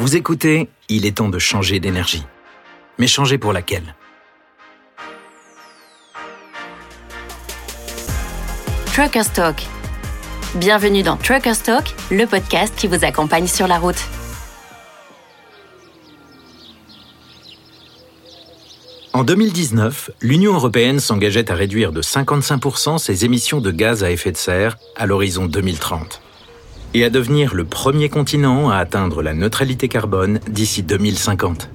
Vous écoutez, il est temps de changer d'énergie. Mais changer pour laquelle? Trucker Talk. Bienvenue dans Trucker Talk, le podcast qui vous accompagne sur la route. En 2019, l'Union européenne s'engageait à réduire de 55% ses émissions de gaz à effet de serre à l'horizon 2030 et à devenir le premier continent à atteindre la neutralité carbone d'ici 2050.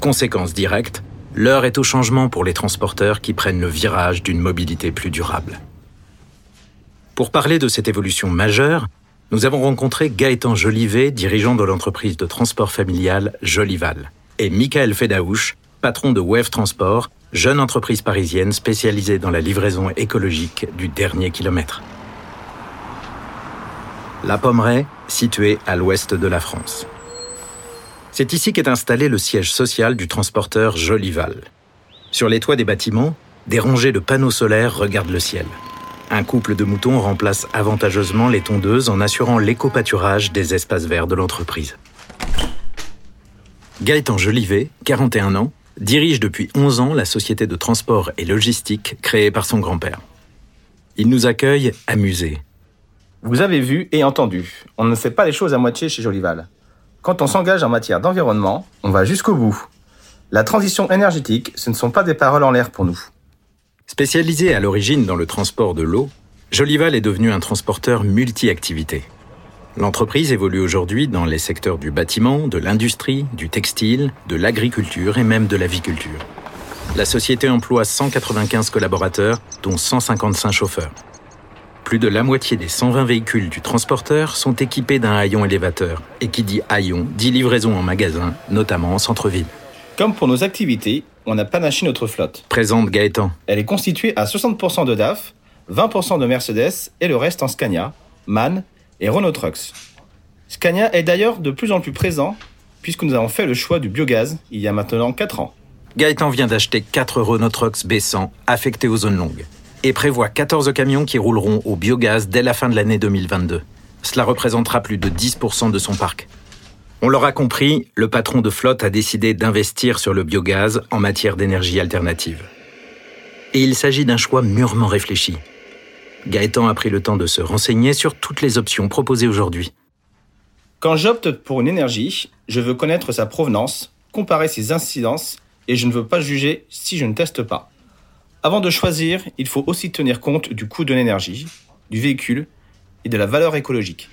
Conséquence directe, l'heure est au changement pour les transporteurs qui prennent le virage d'une mobilité plus durable. Pour parler de cette évolution majeure, nous avons rencontré Gaëtan Jolivet, dirigeant de l'entreprise de transport familial Jolival, et Michael Fedaouche, patron de Wave Transport, jeune entreprise parisienne spécialisée dans la livraison écologique du dernier kilomètre. La Pommeraye, située à l'ouest de la France. C'est ici qu'est installé le siège social du transporteur Jolival. Sur les toits des bâtiments, des rangées de panneaux solaires regardent le ciel. Un couple de moutons remplace avantageusement les tondeuses en assurant l'éco-pâturage des espaces verts de l'entreprise. Gaëtan Jolivet, 41 ans, dirige depuis 11 ans la société de transport et logistique créée par son grand-père. Il nous accueille amusé. Vous avez vu et entendu, on ne fait pas les choses à moitié chez Jolival. Quand on s'engage en matière d'environnement, on va jusqu'au bout. La transition énergétique, ce ne sont pas des paroles en l'air pour nous. Spécialisé à l'origine dans le transport de l'eau, Jolival est devenu un transporteur multi-activités. L'entreprise évolue aujourd'hui dans les secteurs du bâtiment, de l'industrie, du textile, de l'agriculture et même de l'aviculture. La société emploie 195 collaborateurs, dont 155 chauffeurs. Plus de la moitié des 120 véhicules du transporteur sont équipés d'un haillon élévateur. Et qui dit haillon dit livraison en magasin, notamment en centre-ville. Comme pour nos activités, on a panaché notre flotte. Présente Gaëtan. Elle est constituée à 60% de DAF, 20% de Mercedes et le reste en Scania, MAN et Renault Trucks. Scania est d'ailleurs de plus en plus présent puisque nous avons fait le choix du biogaz il y a maintenant 4 ans. Gaëtan vient d'acheter 4 Renault Trucks B100 affectés aux zones longues et prévoit 14 camions qui rouleront au biogaz dès la fin de l'année 2022. Cela représentera plus de 10% de son parc. On l'aura compris, le patron de flotte a décidé d'investir sur le biogaz en matière d'énergie alternative. Et il s'agit d'un choix mûrement réfléchi. Gaëtan a pris le temps de se renseigner sur toutes les options proposées aujourd'hui. Quand j'opte pour une énergie, je veux connaître sa provenance, comparer ses incidences et je ne veux pas juger si je ne teste pas. Avant de choisir, il faut aussi tenir compte du coût de l'énergie, du véhicule et de la valeur écologique.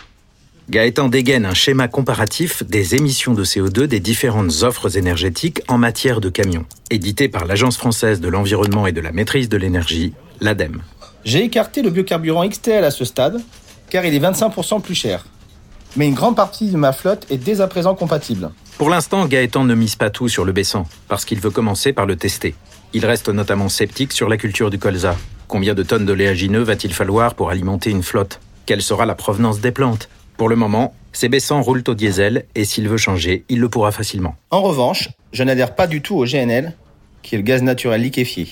Gaëtan dégaine un schéma comparatif des émissions de CO2 des différentes offres énergétiques en matière de camions, édité par l'Agence française de l'environnement et de la maîtrise de l'énergie, l'ADEME. J'ai écarté le biocarburant XTL à ce stade, car il est 25% plus cher. Mais une grande partie de ma flotte est dès à présent compatible. Pour l'instant, Gaëtan ne mise pas tout sur le baissant, parce qu'il veut commencer par le tester. Il reste notamment sceptique sur la culture du colza. Combien de tonnes d'oléagineux va-t-il falloir pour alimenter une flotte? Quelle sera la provenance des plantes? Pour le moment, ces baissants roulent au diesel et s'il veut changer, il le pourra facilement. En revanche, je n'adhère pas du tout au GNL, qui est le gaz naturel liquéfié.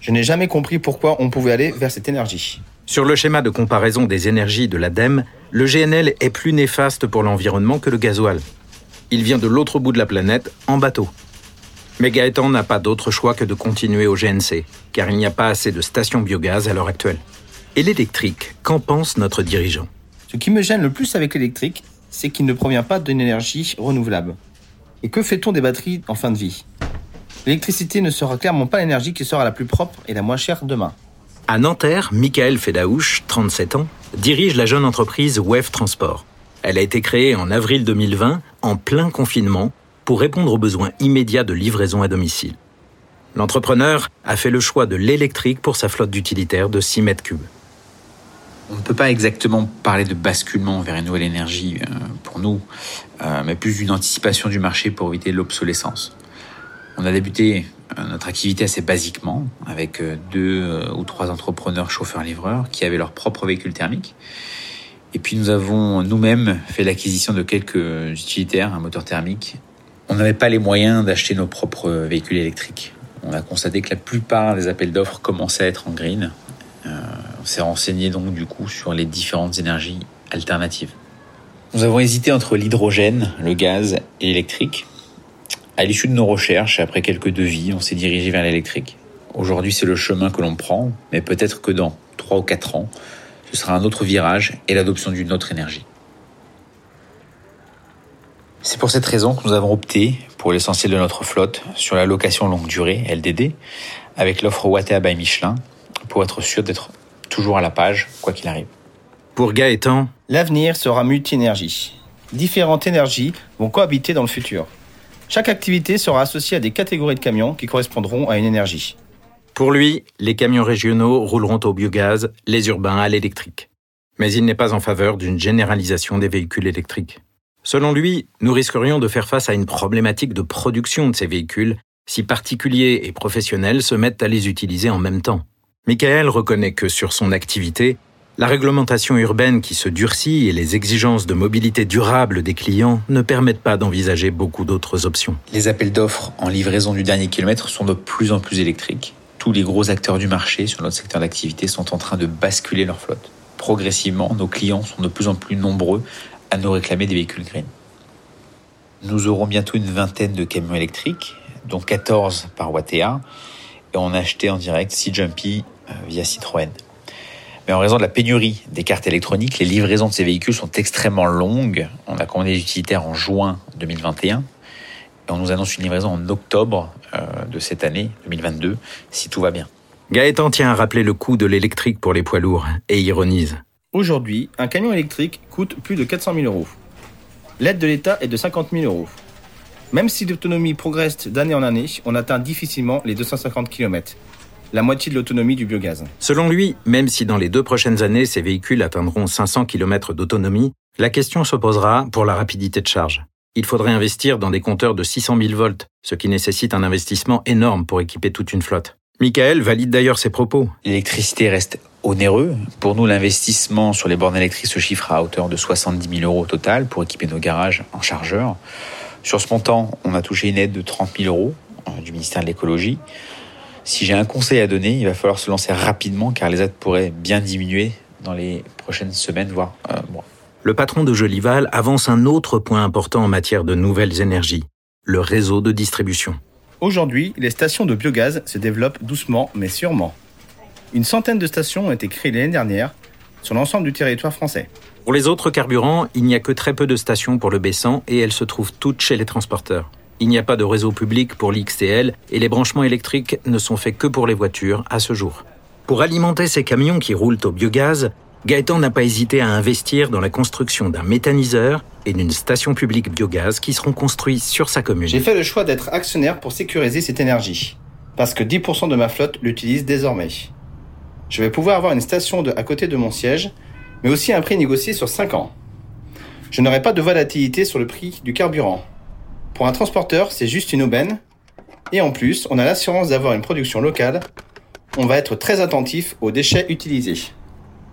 Je n'ai jamais compris pourquoi on pouvait aller vers cette énergie. Sur le schéma de comparaison des énergies de l'ADEME, le GNL est plus néfaste pour l'environnement que le gasoil. Il vient de l'autre bout de la planète, en bateau. Mais Gaëtan n'a pas d'autre choix que de continuer au GNC, car il n'y a pas assez de stations biogaz à l'heure actuelle. Et l'électrique, qu'en pense notre dirigeant? Ce qui me gêne le plus avec l'électrique, c'est qu'il ne provient pas d'une énergie renouvelable. Et que fait-on des batteries en fin de vie? L'électricité ne sera clairement pas l'énergie qui sera la plus propre et la moins chère demain. À Nanterre, Michael Fedaouche, 37 ans, dirige la jeune entreprise Wave Transport. Elle a été créée en avril 2020, en plein confinement, pour répondre aux besoins immédiats de livraison à domicile. L'entrepreneur a fait le choix de l'électrique pour sa flotte d'utilitaires de 6 mètres cubes. On ne peut pas exactement parler de basculement vers une nouvelle énergie euh, pour nous, euh, mais plus d'une anticipation du marché pour éviter l'obsolescence. On a débuté euh, notre activité assez basiquement avec deux ou trois entrepreneurs chauffeurs-livreurs qui avaient leur propre véhicule thermique. Et puis nous avons nous-mêmes fait l'acquisition de quelques utilitaires, un moteur thermique. On n'avait pas les moyens d'acheter nos propres véhicules électriques. On a constaté que la plupart des appels d'offres commençaient à être en green, on s'est renseigné donc du coup sur les différentes énergies alternatives. Nous avons hésité entre l'hydrogène, le gaz et l'électrique. À l'issue de nos recherches, après quelques devis, on s'est dirigé vers l'électrique. Aujourd'hui, c'est le chemin que l'on prend, mais peut-être que dans 3 ou 4 ans, ce sera un autre virage et l'adoption d'une autre énergie. C'est pour cette raison que nous avons opté, pour l'essentiel de notre flotte, sur la location longue durée, LDD, avec l'offre Wattea by Michelin, pour être sûr d'être toujours à la page, quoi qu'il arrive. Pour Gaëtan, L'avenir sera multi-énergie. Différentes énergies vont cohabiter dans le futur. Chaque activité sera associée à des catégories de camions qui correspondront à une énergie. pour lui, les camions régionaux rouleront au biogaz, les urbains à l'électrique. Mais il n'est pas en faveur d'une généralisation des véhicules électriques. Selon lui, nous risquerions de faire face à une problématique de production de ces véhicules si particuliers et professionnels se mettent à les utiliser en même temps. Michael reconnaît que sur son activité, la réglementation urbaine qui se durcit et les exigences de mobilité durable des clients ne permettent pas d'envisager beaucoup d'autres options. Les appels d'offres en livraison du dernier kilomètre sont de plus en plus électriques. Tous les gros acteurs du marché sur notre secteur d'activité sont en train de basculer leur flotte. Progressivement, nos clients sont de plus en plus nombreux à nous réclamer des véhicules green. Nous aurons bientôt une vingtaine de camions électriques, dont 14 par Wattea, et on a acheté en direct 6 Jumpy euh, via Citroën. Mais en raison de la pénurie des cartes électroniques, les livraisons de ces véhicules sont extrêmement longues. On a commandé les utilitaires en juin 2021 et on nous annonce une livraison en octobre euh, de cette année 2022, si tout va bien. Gaëtan tient à rappeler le coût de l'électrique pour les poids lourds et ironise. Aujourd'hui, un camion électrique coûte plus de 400 000 euros. L'aide de l'État est de 50 000 euros. Même si l'autonomie progresse d'année en année, on atteint difficilement les 250 km, la moitié de l'autonomie du biogaz. Selon lui, même si dans les deux prochaines années ces véhicules atteindront 500 km d'autonomie, la question se posera pour la rapidité de charge. Il faudrait investir dans des compteurs de 600 000 volts, ce qui nécessite un investissement énorme pour équiper toute une flotte. Michael valide d'ailleurs ses propos. L'électricité reste onéreux. Pour nous, l'investissement sur les bornes électriques se chiffre à hauteur de 70 000 euros au total pour équiper nos garages en chargeurs. Sur ce montant, on a touché une aide de 30 000 euros euh, du ministère de l'écologie. Si j'ai un conseil à donner, il va falloir se lancer rapidement car les aides pourraient bien diminuer dans les prochaines semaines, voire euh, mois. Le patron de Jolival avance un autre point important en matière de nouvelles énergies, le réseau de distribution. Aujourd'hui, les stations de biogaz se développent doucement mais sûrement. Une centaine de stations ont été créées l'année dernière sur l'ensemble du territoire français. Pour les autres carburants, il n'y a que très peu de stations pour le baissant et elles se trouvent toutes chez les transporteurs. Il n'y a pas de réseau public pour l'XTL et les branchements électriques ne sont faits que pour les voitures à ce jour. Pour alimenter ces camions qui roulent au biogaz, Gaëtan n'a pas hésité à investir dans la construction d'un méthaniseur et d'une station publique biogaz qui seront construits sur sa commune. J'ai fait le choix d'être actionnaire pour sécuriser cette énergie, parce que 10% de ma flotte l'utilise désormais. Je vais pouvoir avoir une station de, à côté de mon siège, mais aussi un prix négocié sur 5 ans. Je n'aurai pas de volatilité sur le prix du carburant. Pour un transporteur, c'est juste une aubaine. Et en plus, on a l'assurance d'avoir une production locale. On va être très attentif aux déchets utilisés.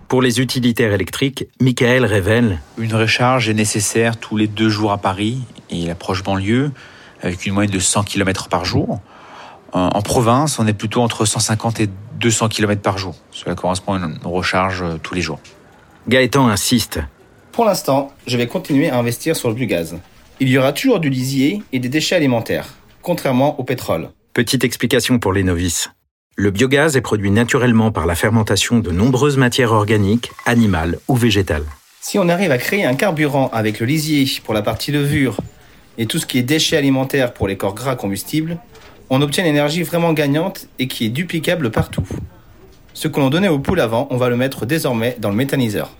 Pour les utilitaires électriques, Michael révèle Une recharge est nécessaire tous les deux jours à Paris et l'approche banlieue, avec une moyenne de 100 km par jour. En en province, on est plutôt entre 150 et 200 km par jour. Cela correspond à une recharge euh, tous les jours. Gaëtan insiste. Pour l'instant, je vais continuer à investir sur le biogaz. Il y aura toujours du lisier et des déchets alimentaires, contrairement au pétrole. Petite explication pour les novices. Le biogaz est produit naturellement par la fermentation de nombreuses matières organiques, animales ou végétales. Si on arrive à créer un carburant avec le lisier pour la partie levure et tout ce qui est déchets alimentaires pour les corps gras combustibles, on obtient une énergie vraiment gagnante et qui est duplicable partout. Ce que l'on donnait aux poules avant, on va le mettre désormais dans le méthaniseur.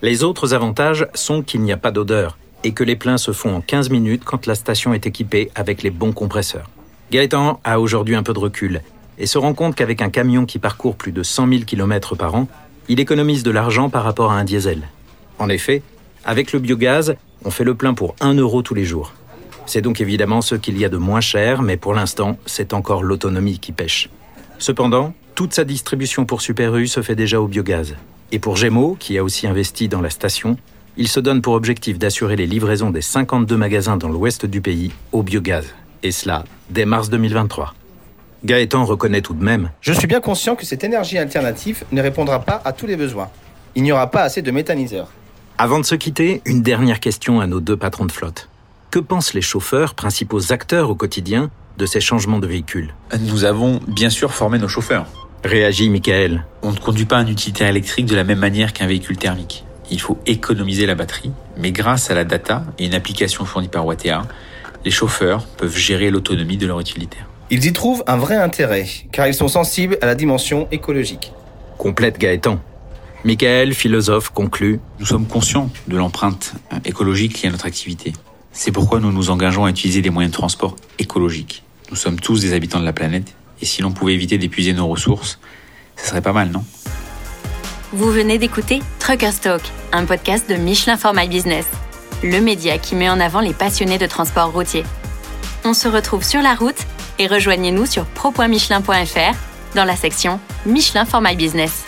Les autres avantages sont qu'il n'y a pas d'odeur et que les pleins se font en 15 minutes quand la station est équipée avec les bons compresseurs. Gaëtan a aujourd'hui un peu de recul et se rend compte qu'avec un camion qui parcourt plus de 100 000 km par an, il économise de l'argent par rapport à un diesel. En effet, avec le biogaz, on fait le plein pour 1 euro tous les jours. C'est donc évidemment ce qu'il y a de moins cher, mais pour l'instant, c'est encore l'autonomie qui pêche. Cependant, toute sa distribution pour Super U se fait déjà au biogaz. Et pour Gémeaux, qui a aussi investi dans la station, il se donne pour objectif d'assurer les livraisons des 52 magasins dans l'ouest du pays au biogaz. Et cela dès mars 2023. Gaëtan reconnaît tout de même Je suis bien conscient que cette énergie alternative ne répondra pas à tous les besoins. Il n'y aura pas assez de méthaniseurs. Avant de se quitter, une dernière question à nos deux patrons de flotte. Que pensent les chauffeurs, principaux acteurs au quotidien, de ces changements de véhicules Nous avons bien sûr formé nos chauffeurs. Réagit Michael. On ne conduit pas un utilitaire électrique de la même manière qu'un véhicule thermique. Il faut économiser la batterie, mais grâce à la data et une application fournie par Wattea, les chauffeurs peuvent gérer l'autonomie de leur utilitaire. Ils y trouvent un vrai intérêt, car ils sont sensibles à la dimension écologique. Complète Gaëtan. Michael, philosophe, conclut. Nous sommes conscients de l'empreinte écologique liée à notre activité. C'est pourquoi nous nous engageons à utiliser des moyens de transport écologiques. Nous sommes tous des habitants de la planète, et si l'on pouvait éviter d'épuiser nos ressources, ce serait pas mal, non? Vous venez d'écouter Trucker Stock, un podcast de Michelin for My Business, le média qui met en avant les passionnés de transport routier. On se retrouve sur la route et rejoignez-nous sur pro.michelin.fr dans la section Michelin for My Business.